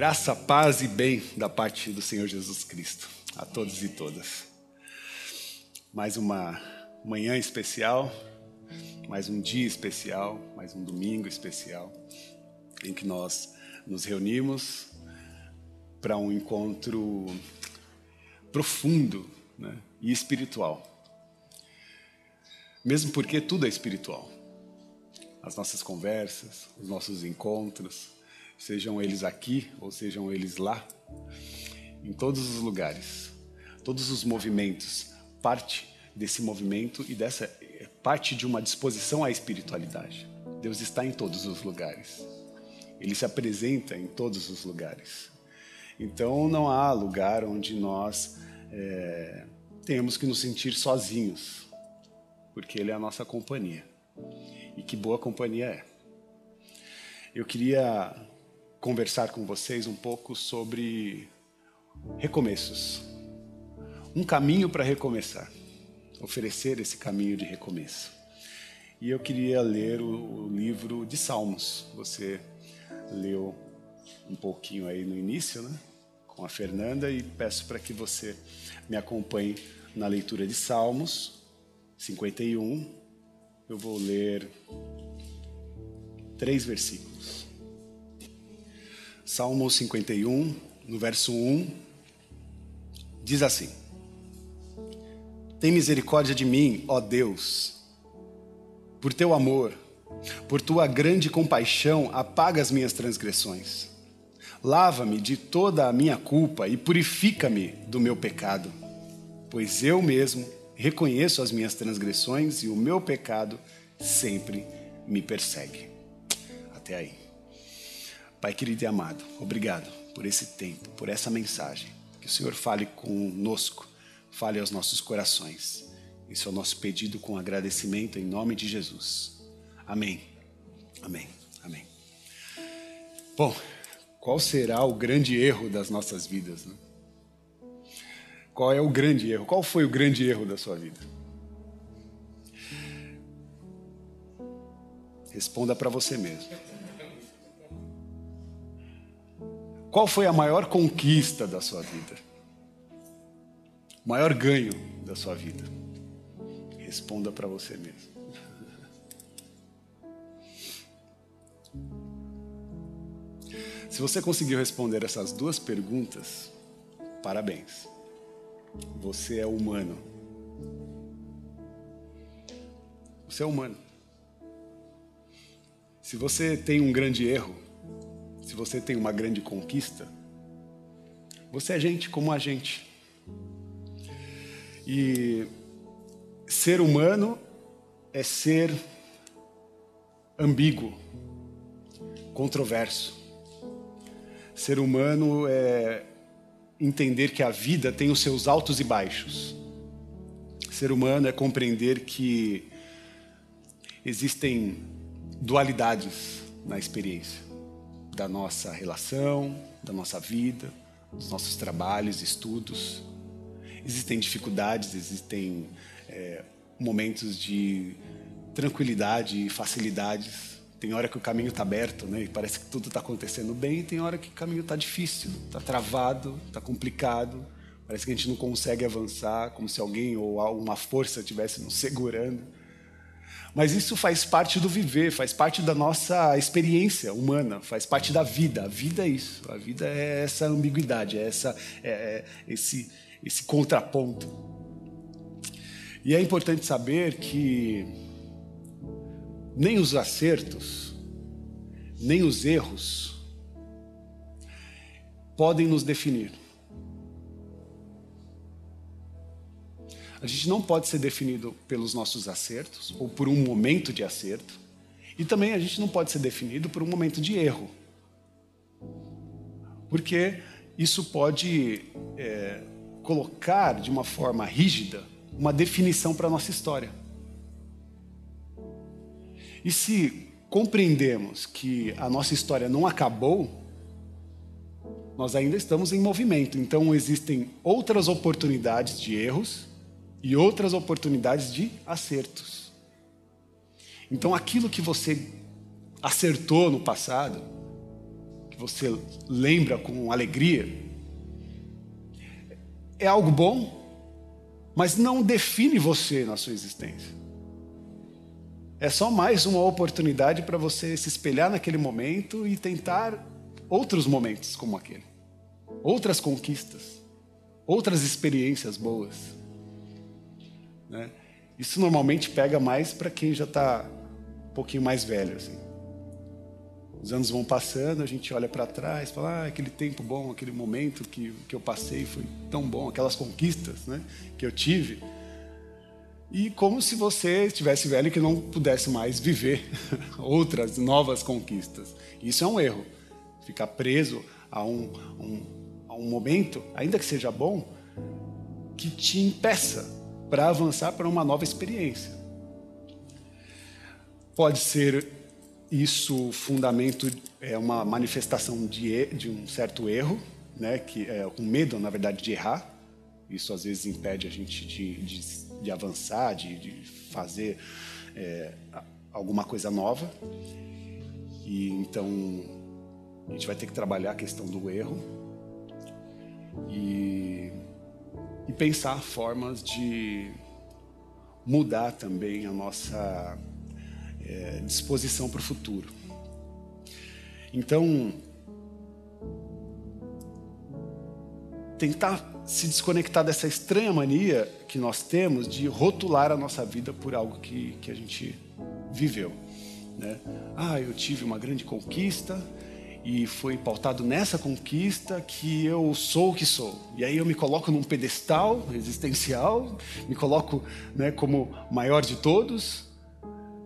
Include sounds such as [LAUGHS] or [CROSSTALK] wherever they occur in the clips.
Graça, paz e bem da parte do Senhor Jesus Cristo a todos e todas. Mais uma manhã especial, mais um dia especial, mais um domingo especial em que nós nos reunimos para um encontro profundo né, e espiritual. Mesmo porque tudo é espiritual. As nossas conversas, os nossos encontros, sejam eles aqui ou sejam eles lá, em todos os lugares, todos os movimentos, parte desse movimento e dessa parte de uma disposição à espiritualidade. Deus está em todos os lugares. Ele se apresenta em todos os lugares. Então não há lugar onde nós é, temos que nos sentir sozinhos, porque Ele é a nossa companhia. E que boa companhia é. Eu queria conversar com vocês um pouco sobre recomeços. Um caminho para recomeçar. Oferecer esse caminho de recomeço. E eu queria ler o, livro de Salmos. Você leu um pouquinho aí no início, né? Com a Fernanda e peço para que você me acompanhe na leitura de Salmos 51. Eu vou ler três versículos. Salmo 51, no verso 1, diz assim: Tem misericórdia de mim, ó Deus, por teu amor, por tua grande compaixão, apaga as minhas transgressões. Lava-me de toda a minha culpa e purifica-me do meu pecado, pois eu mesmo reconheço as minhas transgressões e o meu pecado sempre me persegue. Até aí. Pai querido e amado, obrigado por esse tempo, por essa mensagem. Que o Senhor fale conosco, fale aos nossos corações. Esse é o nosso pedido com agradecimento em nome de Jesus. Amém. Amém. Amém. Bom, qual será o grande erro das nossas vidas? Né? Qual é o grande erro? Qual foi o grande erro da sua vida? Responda para você mesmo. Qual foi a maior conquista da sua vida? O maior ganho da sua vida? Responda para você mesmo. Se você conseguiu responder essas duas perguntas, parabéns. Você é humano. Você é humano. Se você tem um grande erro, se você tem uma grande conquista, você é gente como a gente. E ser humano é ser ambíguo, controverso. Ser humano é entender que a vida tem os seus altos e baixos. Ser humano é compreender que existem dualidades na experiência da nossa relação, da nossa vida, dos nossos trabalhos, estudos. Existem dificuldades, existem é, momentos de tranquilidade e facilidades. Tem hora que o caminho está aberto, né? E parece que tudo está acontecendo bem. E tem hora que o caminho está difícil, está travado, está complicado. Parece que a gente não consegue avançar, como se alguém ou alguma força estivesse nos segurando. Mas isso faz parte do viver, faz parte da nossa experiência humana, faz parte da vida. A vida é isso. A vida é essa ambiguidade, é, essa, é, é esse, esse contraponto. E é importante saber que nem os acertos, nem os erros podem nos definir. A gente não pode ser definido pelos nossos acertos ou por um momento de acerto. E também a gente não pode ser definido por um momento de erro. Porque isso pode é, colocar de uma forma rígida uma definição para a nossa história. E se compreendemos que a nossa história não acabou, nós ainda estamos em movimento. Então existem outras oportunidades de erros e outras oportunidades de acertos. Então, aquilo que você acertou no passado, que você lembra com alegria, é algo bom, mas não define você na sua existência. É só mais uma oportunidade para você se espelhar naquele momento e tentar outros momentos como aquele, outras conquistas, outras experiências boas. Né? Isso normalmente pega mais para quem já está um pouquinho mais velho. Assim. Os anos vão passando, a gente olha para trás, fala, ah, aquele tempo bom, aquele momento que, que eu passei foi tão bom, aquelas conquistas né, que eu tive. E como se você estivesse velho e que não pudesse mais viver [LAUGHS] outras novas conquistas. Isso é um erro. Ficar preso a um, um, a um momento, ainda que seja bom, que te impeça para avançar para uma nova experiência. Pode ser isso fundamento é uma manifestação de, de um certo erro, né, que é um medo, na verdade, de errar. Isso às vezes impede a gente de, de, de avançar, de, de fazer é, alguma coisa nova. E então a gente vai ter que trabalhar a questão do erro e e pensar formas de mudar também a nossa é, disposição para o futuro. Então, tentar se desconectar dessa estranha mania que nós temos de rotular a nossa vida por algo que, que a gente viveu. Né? Ah, eu tive uma grande conquista, e foi pautado nessa conquista que eu sou o que sou. E aí eu me coloco num pedestal existencial, me coloco né, como maior de todos,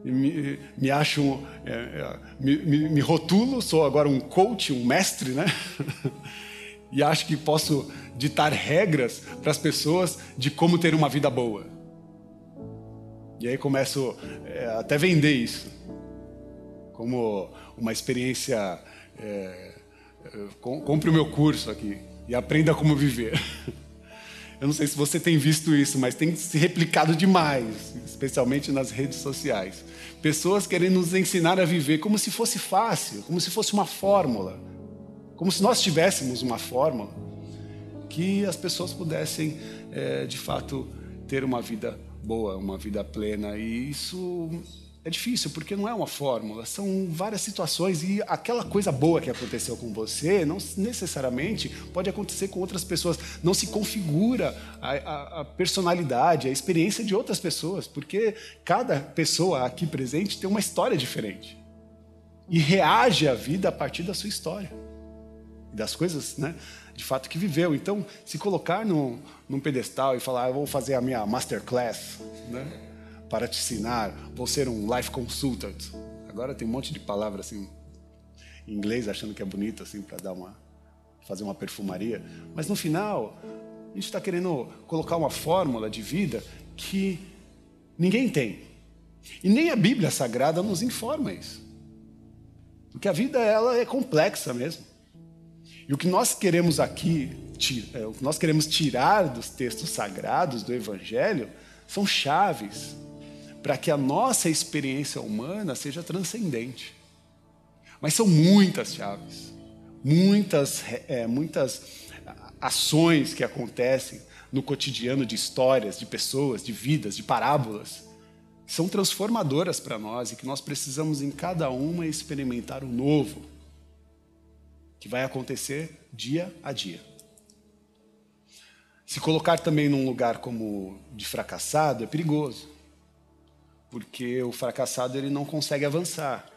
me, me acho, é, é, me, me, me rotulo, sou agora um coach, um mestre, né? [LAUGHS] e acho que posso ditar regras para as pessoas de como ter uma vida boa. E aí começo é, até vender isso como uma experiência é, é compre o meu curso aqui e aprenda como viver. [LAUGHS] Eu não sei se você tem visto isso, mas tem se replicado demais, especialmente nas redes sociais. Pessoas querendo nos ensinar a viver como se fosse fácil, como se fosse uma fórmula, como se nós tivéssemos uma fórmula que as pessoas pudessem, é, de fato, ter uma vida boa, uma vida plena. E isso é difícil, porque não é uma fórmula, são várias situações e aquela coisa boa que aconteceu com você não necessariamente pode acontecer com outras pessoas. Não se configura a, a, a personalidade, a experiência de outras pessoas, porque cada pessoa aqui presente tem uma história diferente e reage à vida a partir da sua história e das coisas, né, de fato que viveu. Então, se colocar num, num pedestal e falar, ah, eu vou fazer a minha masterclass, né? Para te ensinar, vou ser um life consultant. Agora tem um monte de palavras assim em inglês achando que é bonito assim para dar uma fazer uma perfumaria, mas no final a gente está querendo colocar uma fórmula de vida que ninguém tem e nem a Bíblia Sagrada nos informa isso, porque a vida ela é complexa mesmo. E o que nós queremos aqui, é, o que nós queremos tirar dos textos sagrados do Evangelho são chaves para que a nossa experiência humana seja transcendente. Mas são muitas chaves, muitas, é, muitas ações que acontecem no cotidiano de histórias, de pessoas, de vidas, de parábolas, são transformadoras para nós e que nós precisamos em cada uma experimentar o novo, que vai acontecer dia a dia. Se colocar também num lugar como de fracassado é perigoso porque o fracassado ele não consegue avançar.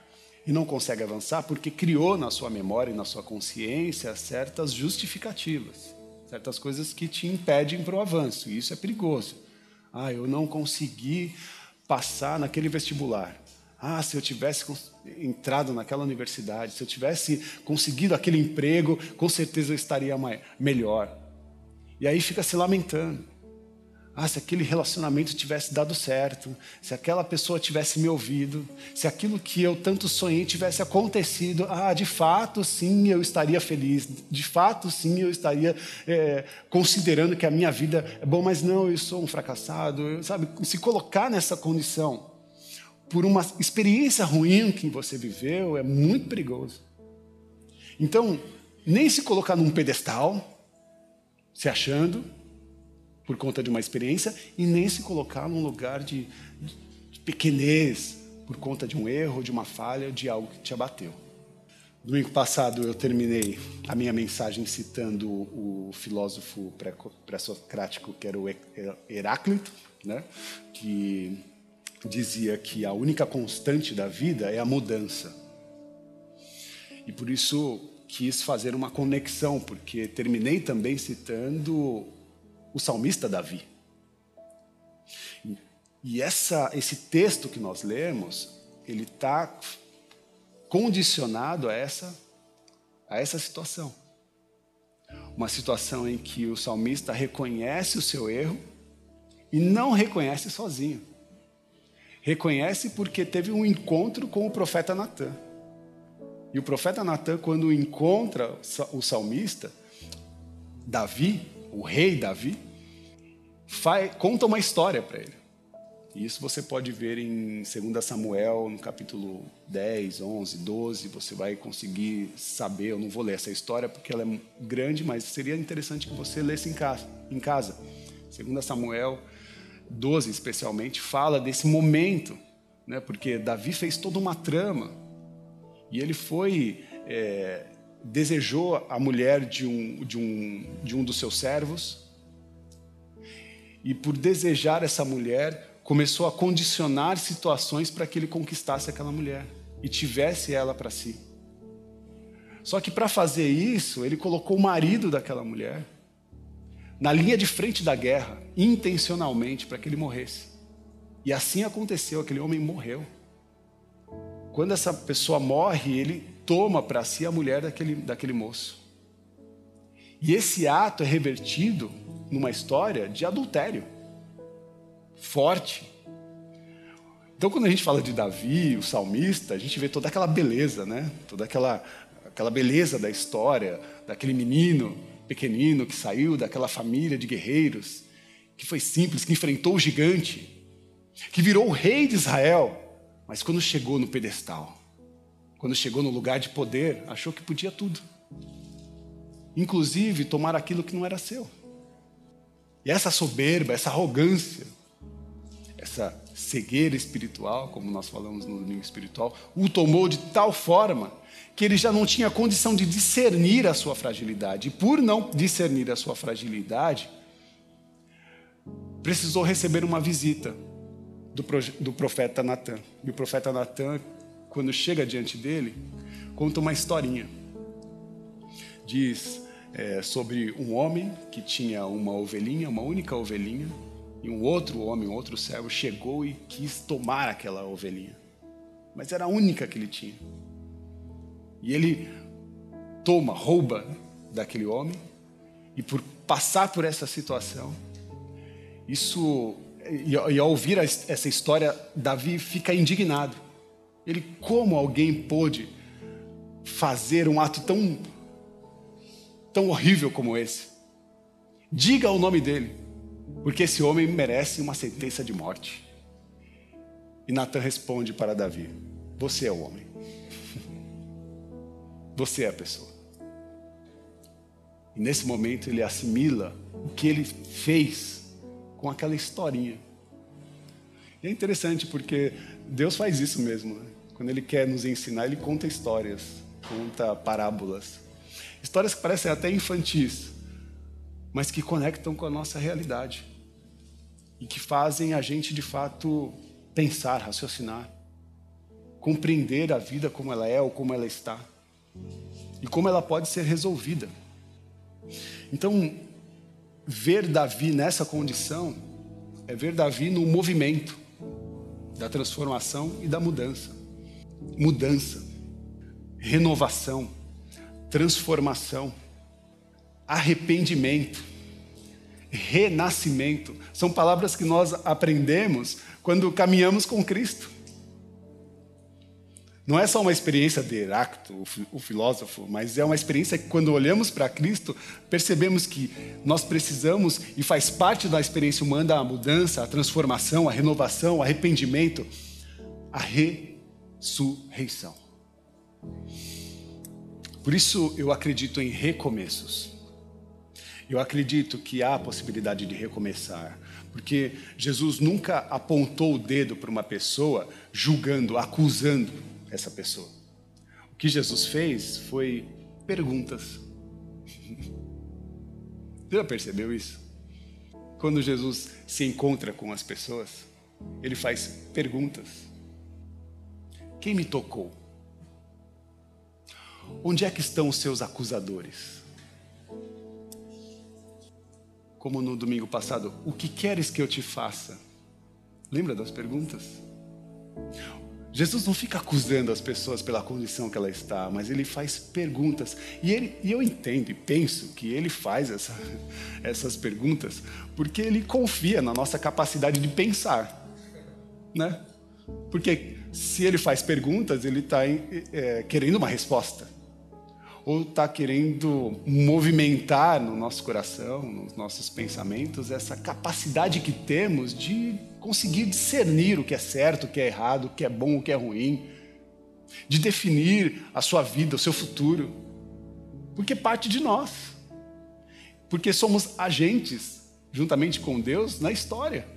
E não consegue avançar porque criou na sua memória e na sua consciência certas justificativas, certas coisas que te impedem para o avanço. E isso é perigoso. Ah, eu não consegui passar naquele vestibular. Ah, se eu tivesse entrado naquela universidade, se eu tivesse conseguido aquele emprego, com certeza eu estaria melhor. E aí fica se lamentando. Ah, se aquele relacionamento tivesse dado certo, se aquela pessoa tivesse me ouvido, se aquilo que eu tanto sonhei tivesse acontecido, ah, de fato sim eu estaria feliz, de fato sim eu estaria é, considerando que a minha vida é bom, mas não, eu sou um fracassado, eu, sabe? Se colocar nessa condição por uma experiência ruim que você viveu é muito perigoso. Então, nem se colocar num pedestal, se achando, por conta de uma experiência, e nem se colocar num lugar de, de pequenez, por conta de um erro, de uma falha, de algo que te abateu. Domingo passado eu terminei a minha mensagem citando o filósofo pré-socrático que era o Heráclito, né? que dizia que a única constante da vida é a mudança. E por isso quis fazer uma conexão, porque terminei também citando o salmista Davi. E essa, esse texto que nós lemos, ele está condicionado a essa, a essa situação. Uma situação em que o salmista reconhece o seu erro e não reconhece sozinho. Reconhece porque teve um encontro com o profeta Natan. E o profeta Natan, quando encontra o salmista, Davi, o rei Davi, faz, conta uma história para ele. Isso você pode ver em 2 Samuel, no capítulo 10, 11, 12. Você vai conseguir saber. Eu não vou ler essa história porque ela é grande, mas seria interessante que você lesse em casa. Em casa. 2 Samuel 12, especialmente, fala desse momento, né? porque Davi fez toda uma trama e ele foi. É, desejou a mulher de um, de, um, de um dos seus servos. E por desejar essa mulher, começou a condicionar situações para que ele conquistasse aquela mulher e tivesse ela para si. Só que para fazer isso, ele colocou o marido daquela mulher na linha de frente da guerra, intencionalmente, para que ele morresse. E assim aconteceu, aquele homem morreu. Quando essa pessoa morre, ele toma para si a mulher daquele, daquele moço. E esse ato é revertido numa história de adultério forte. Então, quando a gente fala de Davi, o salmista, a gente vê toda aquela beleza, né? Toda aquela, aquela beleza da história, daquele menino pequenino que saiu daquela família de guerreiros, que foi simples, que enfrentou o gigante, que virou o rei de Israel, mas quando chegou no pedestal, quando chegou no lugar de poder, achou que podia tudo, inclusive tomar aquilo que não era seu. E essa soberba, essa arrogância, essa cegueira espiritual, como nós falamos no domingo espiritual, o tomou de tal forma que ele já não tinha condição de discernir a sua fragilidade. E por não discernir a sua fragilidade, precisou receber uma visita do, do profeta Natan. E o profeta Natan, quando chega diante dele, conta uma historinha. Diz é, sobre um homem que tinha uma ovelhinha, uma única ovelhinha, e um outro homem, outro servo, chegou e quis tomar aquela ovelhinha. Mas era a única que ele tinha. E ele toma, rouba daquele homem, e por passar por essa situação, isso, e, e ao ouvir essa história, Davi fica indignado. Ele, como alguém pôde fazer um ato tão, tão horrível como esse? Diga o nome dele porque esse homem merece uma sentença de morte. E Natan responde para Davi: Você é o homem. [LAUGHS] Você é a pessoa. E nesse momento ele assimila o que ele fez com aquela historinha. E é interessante porque Deus faz isso mesmo. Né? Quando Ele quer nos ensinar, Ele conta histórias, conta parábolas. Histórias que parecem até infantis, mas que conectam com a nossa realidade e que fazem a gente de fato pensar, raciocinar, compreender a vida como ela é ou como ela está e como ela pode ser resolvida. Então, ver Davi nessa condição é ver Davi no movimento da transformação e da mudança. Mudança, renovação, transformação arrependimento, renascimento. São palavras que nós aprendemos quando caminhamos com Cristo. Não é só uma experiência de Heráclito, o filósofo, mas é uma experiência que, quando olhamos para Cristo, percebemos que nós precisamos, e faz parte da experiência humana, a mudança, a transformação, a renovação, o arrependimento, a ressurreição. Por isso eu acredito em recomeços. Eu acredito que há a possibilidade de recomeçar, porque Jesus nunca apontou o dedo para uma pessoa julgando, acusando essa pessoa. O que Jesus fez foi perguntas. Você [LAUGHS] já percebeu isso? Quando Jesus se encontra com as pessoas, ele faz perguntas. Quem me tocou? Onde é que estão os seus acusadores? Como no domingo passado, o que queres que eu te faça? Lembra das perguntas? Jesus não fica acusando as pessoas pela condição que ela está, mas ele faz perguntas. E, ele, e eu entendo e penso que ele faz essa, [LAUGHS] essas perguntas porque ele confia na nossa capacidade de pensar. Né? Porque se ele faz perguntas, ele está é, querendo uma resposta. Ou está querendo movimentar no nosso coração, nos nossos pensamentos, essa capacidade que temos de conseguir discernir o que é certo, o que é errado, o que é bom, o que é ruim, de definir a sua vida, o seu futuro, porque parte de nós, porque somos agentes, juntamente com Deus, na história.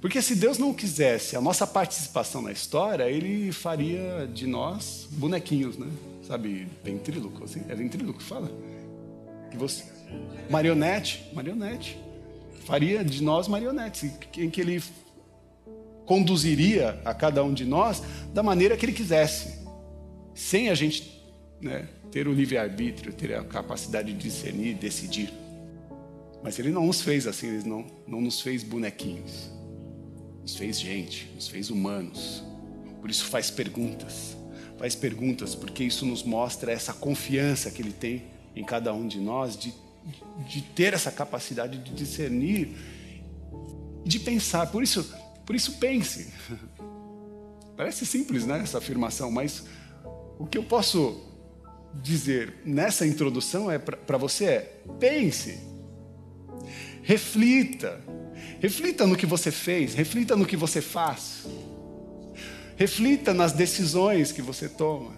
Porque se Deus não quisesse a nossa participação na história, Ele faria de nós bonequinhos, né? Sabe, ventríloco, assim? É ventríloco que fala? Que você... Marionete, marionete faria de nós marionetes, em que ele conduziria a cada um de nós da maneira que ele quisesse, sem a gente né, ter o livre-arbítrio, ter a capacidade de discernir, decidir. Mas ele não nos fez assim, ele não, não nos fez bonequinhos, nos fez gente, nos fez humanos. Por isso faz perguntas, faz perguntas, porque isso nos mostra essa confiança que ele tem em cada um de nós de de ter essa capacidade de discernir de pensar. Por isso, por isso pense. [LAUGHS] Parece simples, né, essa afirmação, mas o que eu posso dizer nessa introdução é para você é pense. Reflita. Reflita no que você fez, reflita no que você faz. Reflita nas decisões que você toma.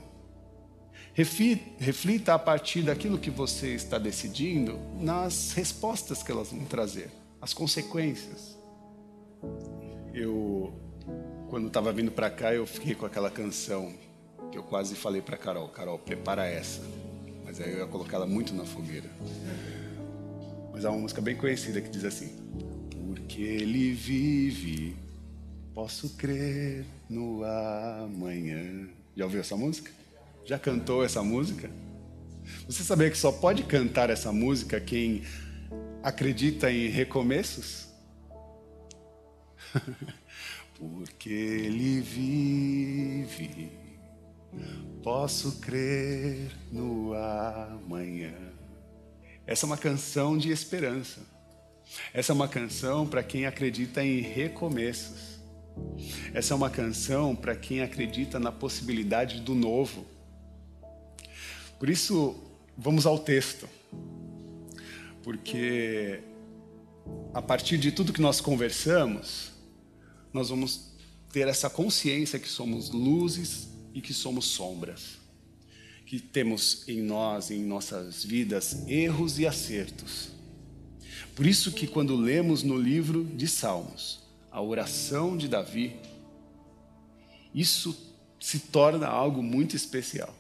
Reflita a partir daquilo que você está decidindo nas respostas que elas vão trazer, as consequências. Eu, quando estava vindo para cá, eu fiquei com aquela canção que eu quase falei para Carol: Carol, prepara essa. Mas aí eu ia colocar ela muito na fogueira. Mas há uma música bem conhecida que diz assim: Porque ele vive, posso crer no amanhã. Já ouviu essa música? Já cantou essa música? Você sabia que só pode cantar essa música quem acredita em recomeços? [LAUGHS] Porque ele vive, posso crer no amanhã. Essa é uma canção de esperança. Essa é uma canção para quem acredita em recomeços. Essa é uma canção para quem acredita na possibilidade do novo. Por isso, vamos ao texto. Porque a partir de tudo que nós conversamos, nós vamos ter essa consciência que somos luzes e que somos sombras. Que temos em nós, em nossas vidas, erros e acertos. Por isso que quando lemos no livro de Salmos, a oração de Davi, isso se torna algo muito especial.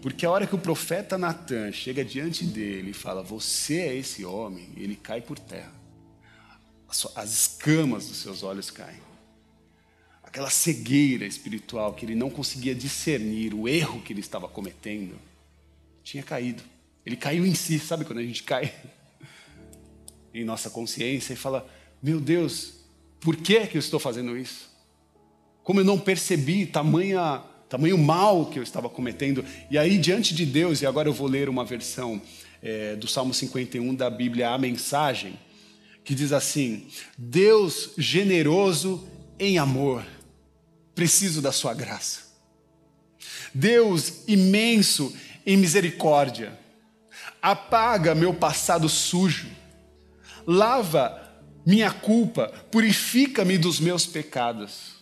Porque a hora que o profeta Natan chega diante dele e fala: Você é esse homem, ele cai por terra. As escamas dos seus olhos caem. Aquela cegueira espiritual que ele não conseguia discernir o erro que ele estava cometendo, tinha caído. Ele caiu em si, sabe quando a gente cai [LAUGHS] em nossa consciência e fala: Meu Deus, por que, que eu estou fazendo isso? Como eu não percebi tamanha tamanho mal que eu estava cometendo. E aí, diante de Deus, e agora eu vou ler uma versão é, do Salmo 51 da Bíblia, a mensagem, que diz assim: Deus generoso em amor, preciso da sua graça. Deus imenso em misericórdia, apaga meu passado sujo, lava minha culpa, purifica-me dos meus pecados.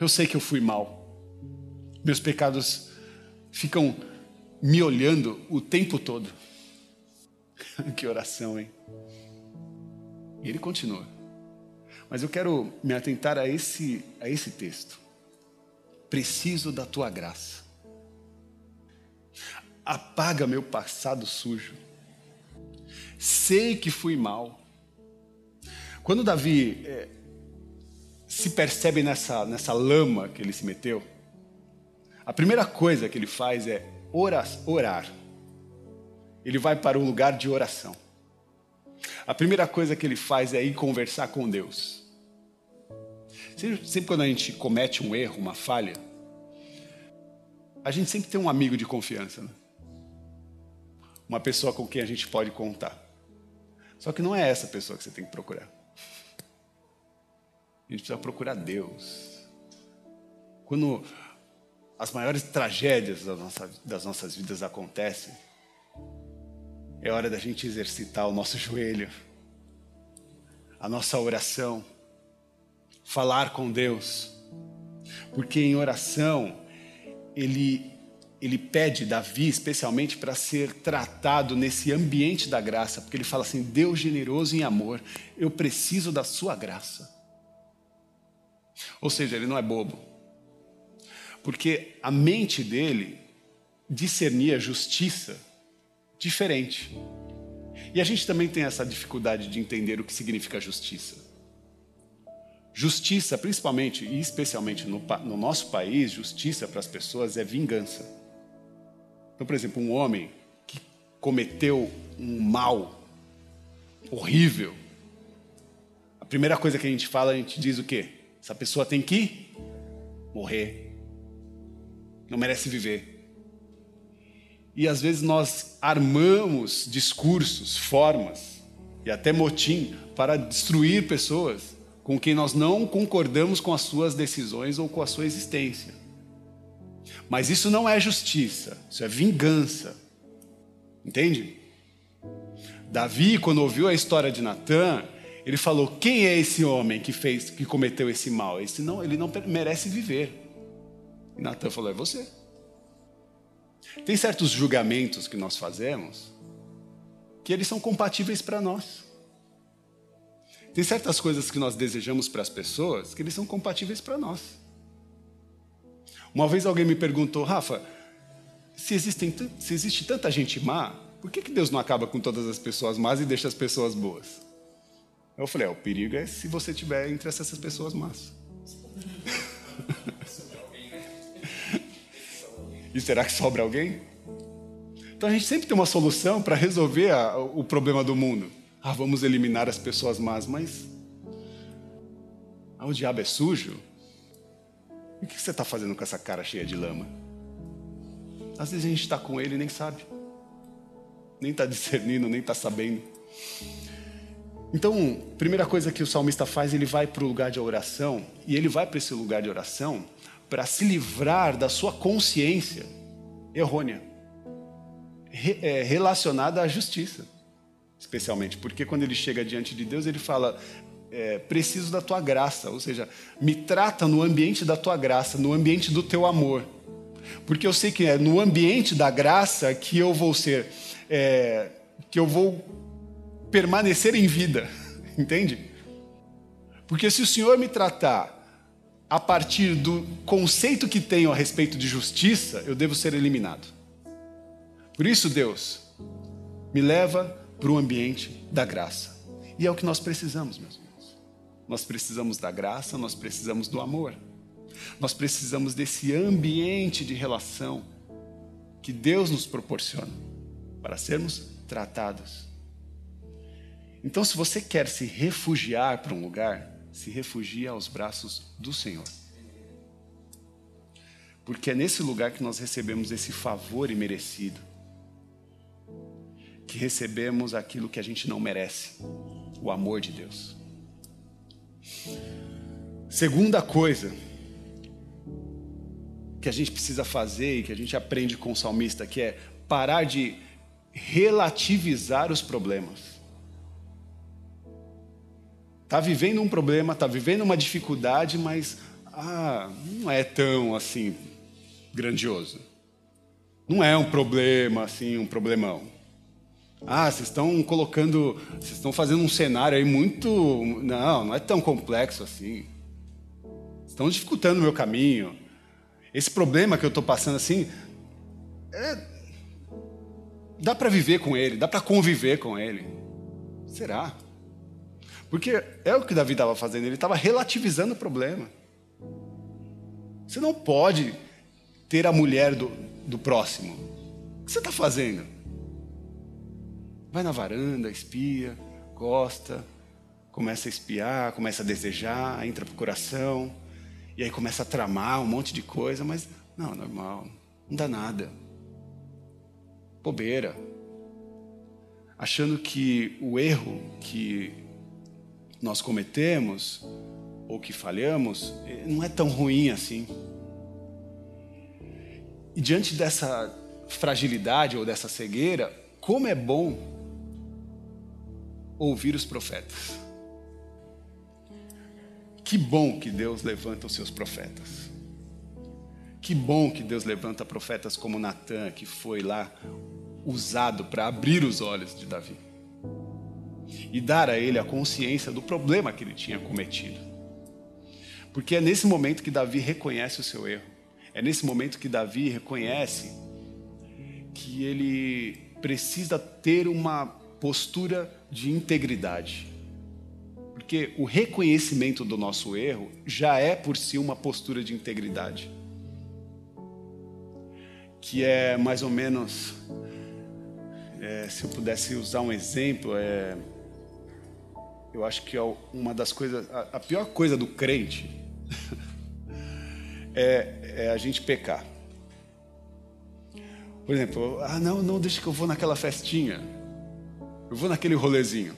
Eu sei que eu fui mal meus pecados ficam me olhando o tempo todo. [LAUGHS] que oração, hein? E ele continua. Mas eu quero me atentar a esse, a esse texto. Preciso da tua graça. Apaga meu passado sujo. Sei que fui mal. Quando Davi é, se percebe nessa, nessa lama que ele se meteu, a primeira coisa que ele faz é orar. Ele vai para um lugar de oração. A primeira coisa que ele faz é ir conversar com Deus. Sempre quando a gente comete um erro, uma falha, a gente sempre tem um amigo de confiança, né? uma pessoa com quem a gente pode contar. Só que não é essa pessoa que você tem que procurar. A gente precisa procurar Deus. Quando as maiores tragédias das nossas, das nossas vidas acontecem, é hora da gente exercitar o nosso joelho, a nossa oração falar com Deus. Porque em oração, ele, ele pede Davi especialmente para ser tratado nesse ambiente da graça, porque ele fala assim: Deus generoso em amor, eu preciso da sua graça. Ou seja, ele não é bobo. Porque a mente dele discernia justiça diferente. E a gente também tem essa dificuldade de entender o que significa justiça. Justiça, principalmente e especialmente no, no nosso país, justiça para as pessoas é vingança. Então, por exemplo, um homem que cometeu um mal horrível, a primeira coisa que a gente fala, a gente diz o quê? Essa pessoa tem que morrer. Não merece viver. E às vezes nós armamos discursos, formas e até motim para destruir pessoas com quem nós não concordamos com as suas decisões ou com a sua existência. Mas isso não é justiça, isso é vingança. Entende? Davi, quando ouviu a história de Natã, ele falou: "Quem é esse homem que fez, que cometeu esse mal? Esse não, ele não merece viver." E Natã falou: "É você." Tem certos julgamentos que nós fazemos que eles são compatíveis para nós. Tem certas coisas que nós desejamos para as pessoas que eles são compatíveis para nós. Uma vez alguém me perguntou, Rafa, se, existem, se existe tanta gente má, por que, que Deus não acaba com todas as pessoas más e deixa as pessoas boas? Eu falei, é, o perigo é se você estiver entre essas pessoas más. [LAUGHS] e será que sobra alguém? Então a gente sempre tem uma solução para resolver a, o problema do mundo. Ah, vamos eliminar as pessoas más, mas. Ah, o diabo é sujo? E o que você está fazendo com essa cara cheia de lama? Às vezes a gente está com ele e nem sabe, nem está discernindo, nem está sabendo. Então, primeira coisa que o salmista faz, ele vai para o lugar de oração, e ele vai para esse lugar de oração para se livrar da sua consciência errônea, é, relacionada à justiça especialmente, porque quando ele chega diante de Deus, ele fala: é, preciso da tua graça, ou seja, me trata no ambiente da tua graça, no ambiente do teu amor, porque eu sei que é no ambiente da graça que eu vou ser, é, que eu vou permanecer em vida, [LAUGHS] entende? Porque se o Senhor me tratar a partir do conceito que tenho a respeito de justiça, eu devo ser eliminado. Por isso, Deus, me leva para o ambiente da graça. E é o que nós precisamos, meus irmãos. Nós precisamos da graça, nós precisamos do amor. Nós precisamos desse ambiente de relação que Deus nos proporciona para sermos tratados. Então, se você quer se refugiar para um lugar, se refugie aos braços do Senhor. Porque é nesse lugar que nós recebemos esse favor imerecido que recebemos aquilo que a gente não merece o amor de Deus. Segunda coisa que a gente precisa fazer e que a gente aprende com o salmista, que é parar de relativizar os problemas. Está vivendo um problema, está vivendo uma dificuldade, mas ah, não é tão assim grandioso. Não é um problema, assim, um problemão. Ah, vocês estão colocando, vocês estão fazendo um cenário aí muito. Não, não é tão complexo assim. Estão dificultando o meu caminho. Esse problema que eu estou passando assim, é... dá para viver com ele, dá para conviver com ele. Será? Porque é o que Davi estava fazendo, ele estava relativizando o problema. Você não pode ter a mulher do, do próximo. O que você está fazendo? Vai na varanda, espia, gosta, começa a espiar, começa a desejar, entra para o coração, e aí começa a tramar um monte de coisa, mas não, normal, não dá nada. Bobeira. Achando que o erro que nós cometemos ou que falhamos eh, não é tão ruim assim. E diante dessa fragilidade ou dessa cegueira, como é bom ouvir os profetas. Que bom que Deus levanta os seus profetas. Que bom que Deus levanta profetas como Natan, que foi lá usado para abrir os olhos de Davi e dar a ele a consciência do problema que ele tinha cometido. Porque é nesse momento que Davi reconhece o seu erro. É nesse momento que Davi reconhece que ele precisa ter uma postura de integridade. Porque o reconhecimento do nosso erro já é por si uma postura de integridade. Que é mais ou menos, é, se eu pudesse usar um exemplo, é, eu acho que é uma das coisas, a, pior coisa do crente [LAUGHS] é, é a gente pecar. Por exemplo, ah, não, não, deixa que eu vou naquela festinha. Eu vou naquele rolezinho.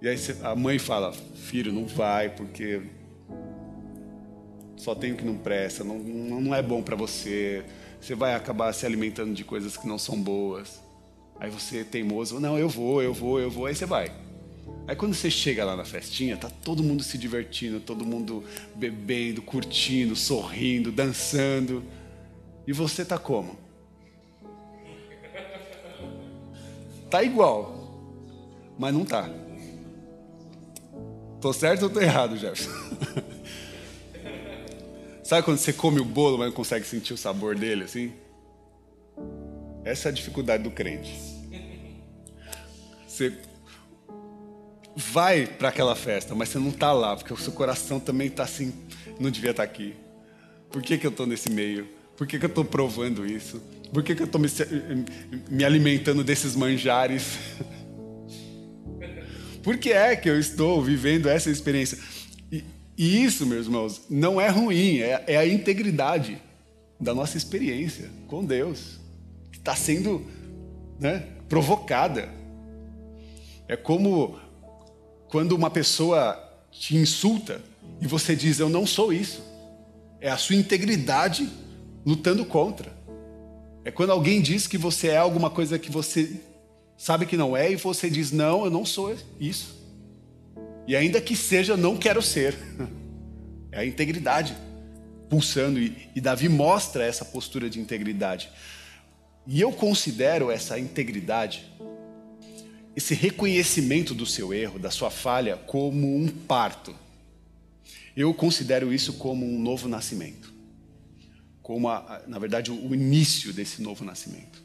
E aí a mãe fala, filho, não vai, porque só tem o que não presta, não, não é bom para você, você vai acabar se alimentando de coisas que não são boas. Aí você é teimoso, não, eu vou, eu vou, eu vou, aí você vai. Aí quando você chega lá na festinha, tá todo mundo se divertindo, todo mundo bebendo, curtindo, sorrindo, dançando. E você tá como? Tá igual, mas não tá. Tô certo ou tô errado, Jefferson? [LAUGHS] Sabe quando você come o bolo, mas não consegue sentir o sabor dele assim? Essa é a dificuldade do crente. Você vai para aquela festa, mas você não está lá, porque o seu coração também está assim, não devia estar tá aqui. Por que, que eu estou nesse meio? Por que, que eu estou provando isso? Por que, que eu estou me, me alimentando desses manjares? [LAUGHS] Por que é que eu estou vivendo essa experiência? E, e isso, meus irmãos, não é ruim, é, é a integridade da nossa experiência com Deus, que está sendo né, provocada. É como quando uma pessoa te insulta e você diz: Eu não sou isso. É a sua integridade lutando contra. É quando alguém diz que você é alguma coisa que você sabe que não é e você diz: Não, eu não sou isso. E ainda que seja, não quero ser. [LAUGHS] É a integridade pulsando. E, e Davi mostra essa postura de integridade. E eu considero essa integridade esse reconhecimento do seu erro, da sua falha, como um parto. Eu considero isso como um novo nascimento. Como, a, na verdade, o início desse novo nascimento.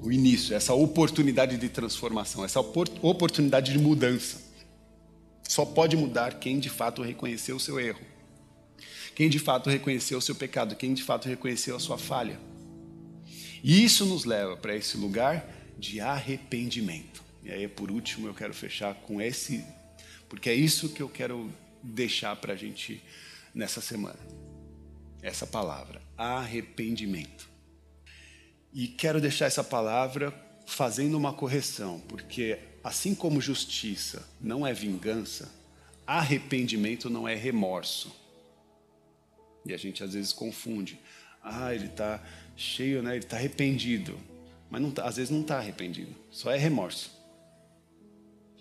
O início, essa oportunidade de transformação, essa oportunidade de mudança. Só pode mudar quem de fato reconheceu o seu erro. Quem de fato reconheceu o seu pecado, quem de fato reconheceu a sua falha. E isso nos leva para esse lugar de arrependimento. E aí, por último, eu quero fechar com esse, porque é isso que eu quero deixar para a gente nessa semana. Essa palavra, arrependimento. E quero deixar essa palavra fazendo uma correção, porque assim como justiça não é vingança, arrependimento não é remorso. E a gente às vezes confunde. Ah, ele está cheio, né? ele está arrependido. Mas tá, às vezes não está arrependido, só é remorso.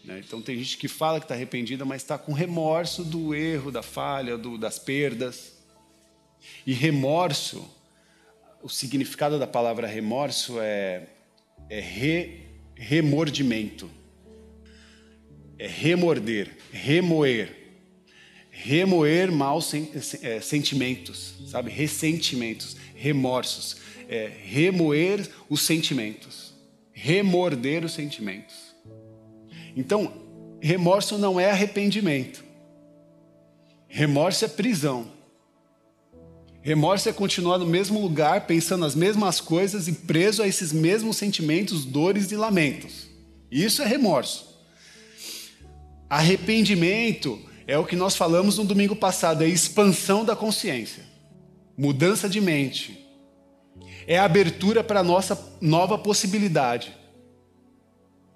Né? Então tem gente que fala que está arrependida, mas está com remorso do erro, da falha, do, das perdas. E remorso, o significado da palavra remorso é, é re, remordimento, é remorder, remoer, remoer maus é, sentimentos, sabe? Ressentimentos, remorsos, é, remoer os sentimentos, remorder os sentimentos. Então, remorso não é arrependimento. Remorso é prisão. Remorso é continuar no mesmo lugar, pensando as mesmas coisas e preso a esses mesmos sentimentos, dores e lamentos. Isso é remorso. Arrependimento é o que nós falamos no domingo passado, é expansão da consciência, mudança de mente, é abertura para a nossa nova possibilidade,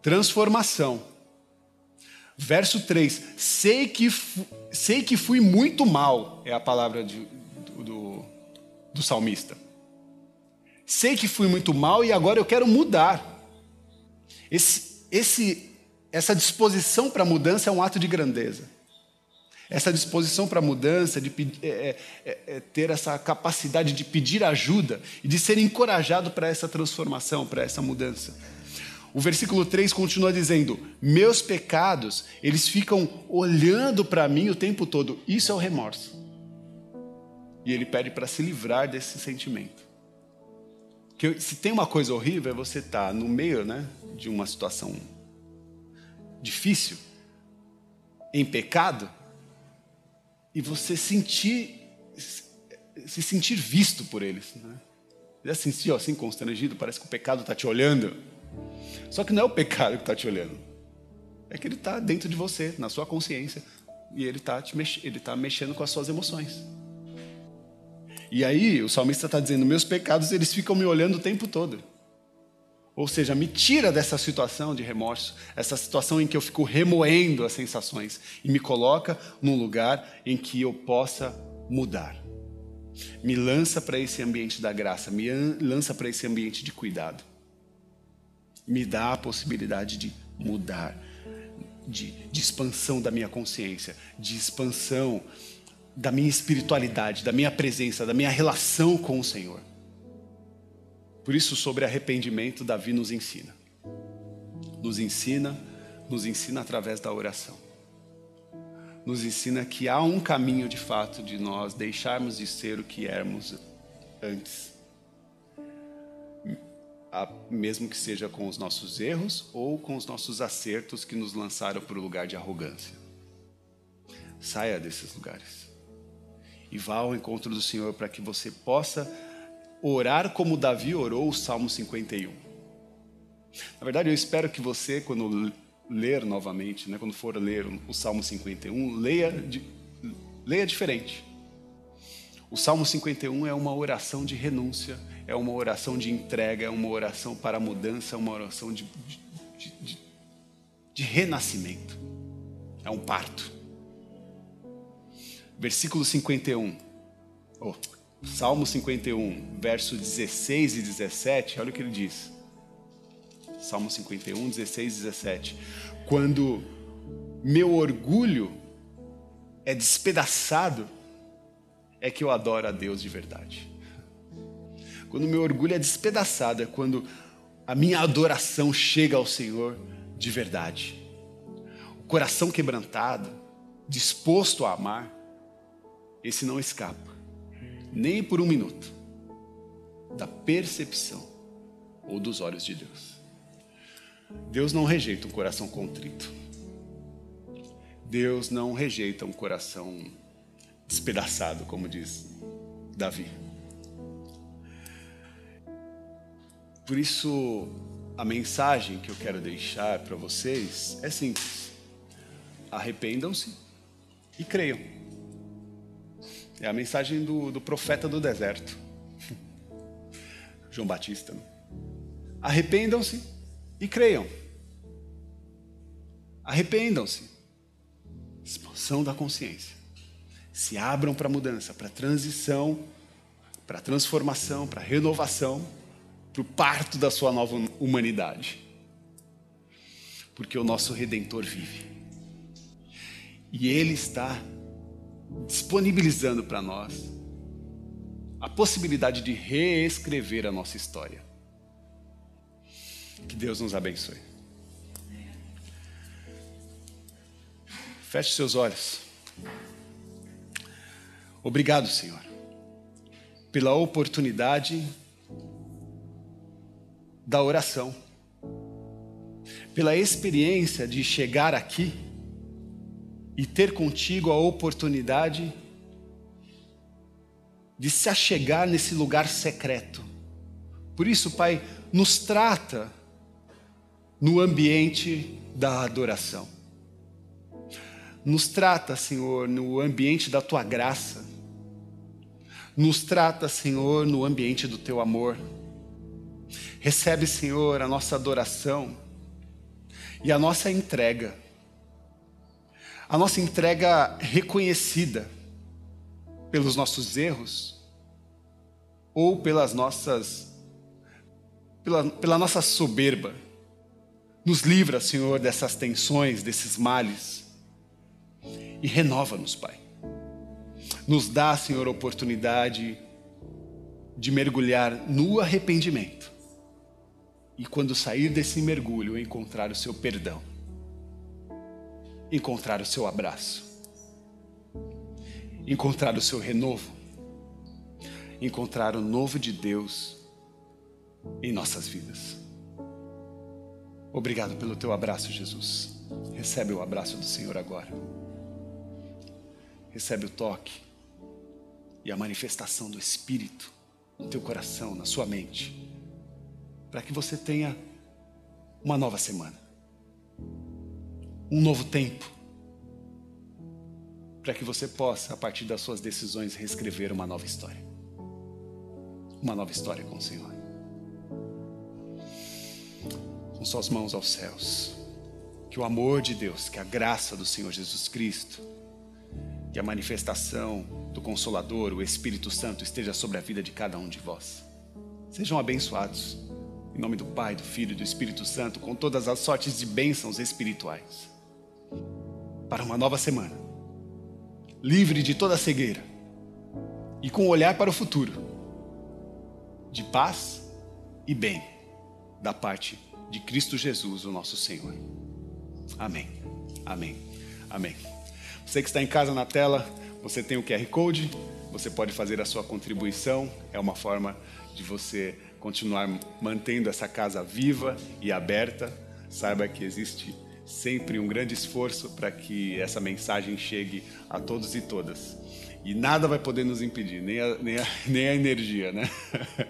transformação. Verso 3: sei que, sei que fui muito mal, é a palavra de, do, do, salmista. Sei que fui muito mal e agora eu quero mudar. Esse, esse, essa disposição para mudança é um ato de grandeza. Essa disposição para mudança, de é, é, é, é, ter essa capacidade de pedir ajuda e de ser encorajado para essa transformação, para essa mudança. O versículo 3 continua dizendo: Meus pecados, eles ficam olhando para mim o tempo todo. Isso é o remorso. E ele pede para se livrar desse sentimento. Que se tem uma coisa horrível é você estar tá no meio, né, de uma situação difícil, em pecado, e você sentir se sentir visto por eles, né? Já sentiu assim constrangido, parece que o pecado está te olhando. Só que não é o pecado que está te olhando. É que ele está dentro de você, na sua consciência. E ele está mex... tá mexendo com as suas emoções. E aí o salmista está dizendo: meus pecados eles ficam me olhando o tempo todo. Ou seja, me tira dessa situação de remorso, essa situação em que eu fico remoendo as sensações e me coloca num lugar em que eu possa mudar. Me lança para esse ambiente da graça, me lança para esse ambiente de cuidado me dá a possibilidade de mudar, de, de expansão da minha consciência, de expansão da minha espiritualidade, da minha presença, da minha relação com o Senhor. Por isso, sobre arrependimento, Davi nos ensina. Nos ensina, nos ensina através da oração. Nos ensina que há um caminho de fato de nós deixarmos de ser o que éramos antes mesmo que seja com os nossos erros ou com os nossos acertos que nos lançaram para o lugar de arrogância. Saia desses lugares e vá ao encontro do Senhor para que você possa orar como Davi orou o Salmo 51. Na verdade, eu espero que você, quando ler novamente, né, quando for ler o Salmo 51, leia, leia diferente. O Salmo 51 é uma oração de renúncia é uma oração de entrega, é uma oração para mudança, é uma oração de, de, de, de renascimento. É um parto. Versículo 51. Oh, Salmo 51, verso 16 e 17, olha o que ele diz. Salmo 51, 16 e 17. Quando meu orgulho é despedaçado, é que eu adoro a Deus de verdade. Quando meu orgulho é despedaçado, é quando a minha adoração chega ao Senhor de verdade. O coração quebrantado, disposto a amar, esse não escapa, nem por um minuto, da percepção ou dos olhos de Deus. Deus não rejeita um coração contrito. Deus não rejeita um coração despedaçado, como diz Davi. Por isso, a mensagem que eu quero deixar para vocês é simples: arrependam-se e creiam. É a mensagem do, do profeta do deserto, [LAUGHS] João Batista. Né? Arrependam-se e creiam. Arrependam-se. Expansão da consciência. Se abram para a mudança, para a transição, para a transformação, para a renovação para o parto da sua nova humanidade. Porque o nosso redentor vive. E ele está disponibilizando para nós a possibilidade de reescrever a nossa história. Que Deus nos abençoe. Feche seus olhos. Obrigado, Senhor, pela oportunidade da oração, pela experiência de chegar aqui e ter contigo a oportunidade de se achegar nesse lugar secreto. Por isso, Pai, nos trata no ambiente da adoração. Nos trata, Senhor, no ambiente da tua graça. Nos trata, Senhor, no ambiente do teu amor. Recebe, Senhor, a nossa adoração e a nossa entrega. A nossa entrega reconhecida pelos nossos erros ou pelas nossas pela, pela nossa soberba. Nos livra, Senhor, dessas tensões, desses males e renova-nos, Pai. Nos dá, Senhor, a oportunidade de mergulhar no arrependimento e, quando sair desse mergulho, encontrar o seu perdão, encontrar o seu abraço, encontrar o seu renovo, encontrar o novo de Deus em nossas vidas. Obrigado pelo teu abraço, Jesus. Recebe o abraço do Senhor agora. Recebe o toque e a manifestação do Espírito no teu coração, na sua mente, para que você tenha uma nova semana, um novo tempo, para que você possa, a partir das suas decisões, reescrever uma nova história. Uma nova história com o Senhor. Com suas mãos aos céus. Que o amor de Deus, que a graça do Senhor Jesus Cristo, que a manifestação do Consolador, o Espírito Santo, esteja sobre a vida de cada um de vós. Sejam abençoados, em nome do Pai, do Filho e do Espírito Santo, com todas as sortes de bênçãos espirituais. Para uma nova semana, livre de toda cegueira e com um olhar para o futuro, de paz e bem, da parte de Cristo Jesus, o nosso Senhor. Amém. Amém. Amém. Você que está em casa na tela, você tem o QR Code, você pode fazer a sua contribuição, é uma forma de você continuar mantendo essa casa viva e aberta. Saiba que existe sempre um grande esforço para que essa mensagem chegue a todos e todas. E nada vai poder nos impedir, nem a, nem a, [LAUGHS] nem a energia, né?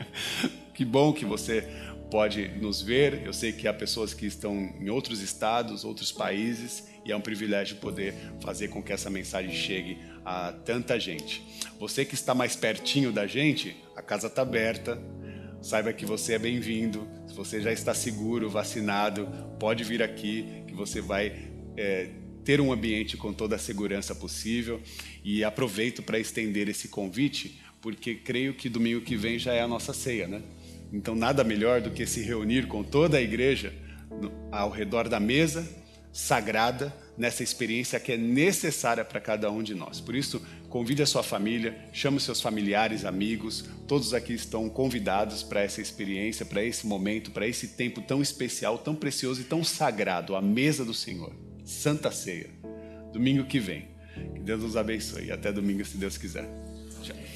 [LAUGHS] que bom que você pode nos ver. Eu sei que há pessoas que estão em outros estados, outros países, e é um privilégio poder fazer com que essa mensagem chegue a tanta gente. Você que está mais pertinho da gente, a casa está aberta. Saiba que você é bem-vindo. Se você já está seguro, vacinado, pode vir aqui, que você vai é, ter um ambiente com toda a segurança possível. E aproveito para estender esse convite, porque creio que domingo que vem já é a nossa ceia, né? Então, nada melhor do que se reunir com toda a igreja ao redor da mesa sagrada, nessa experiência que é necessária para cada um de nós. Por isso, convide a sua família, chame seus familiares, amigos, todos aqui estão convidados para essa experiência, para esse momento, para esse tempo tão especial, tão precioso e tão sagrado, a mesa do Senhor, Santa Ceia. Domingo que vem. Que Deus nos abençoe. Até domingo, se Deus quiser. Tchau.